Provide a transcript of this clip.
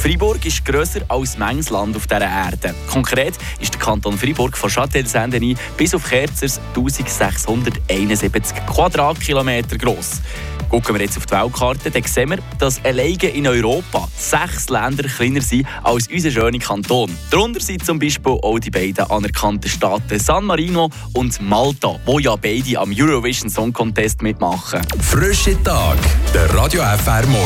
Freiburg ist grösser als manches Land auf dieser Erde. Konkret ist der Kanton Freiburg von Châtel-Saint-Denis bis auf Kerzers 1671 Quadratkilometer gross. Gucken wir jetzt auf die Weltkarte, dann sehen wir, dass alleine in Europa sechs Länder kleiner sind als unser schöner Kanton. Darunter sind zum Beispiel auch die beiden anerkannten Staaten San Marino und Malta, wo ja beide am Eurovision Song Contest mitmachen. Frische Tag, der Radio FR Morgen.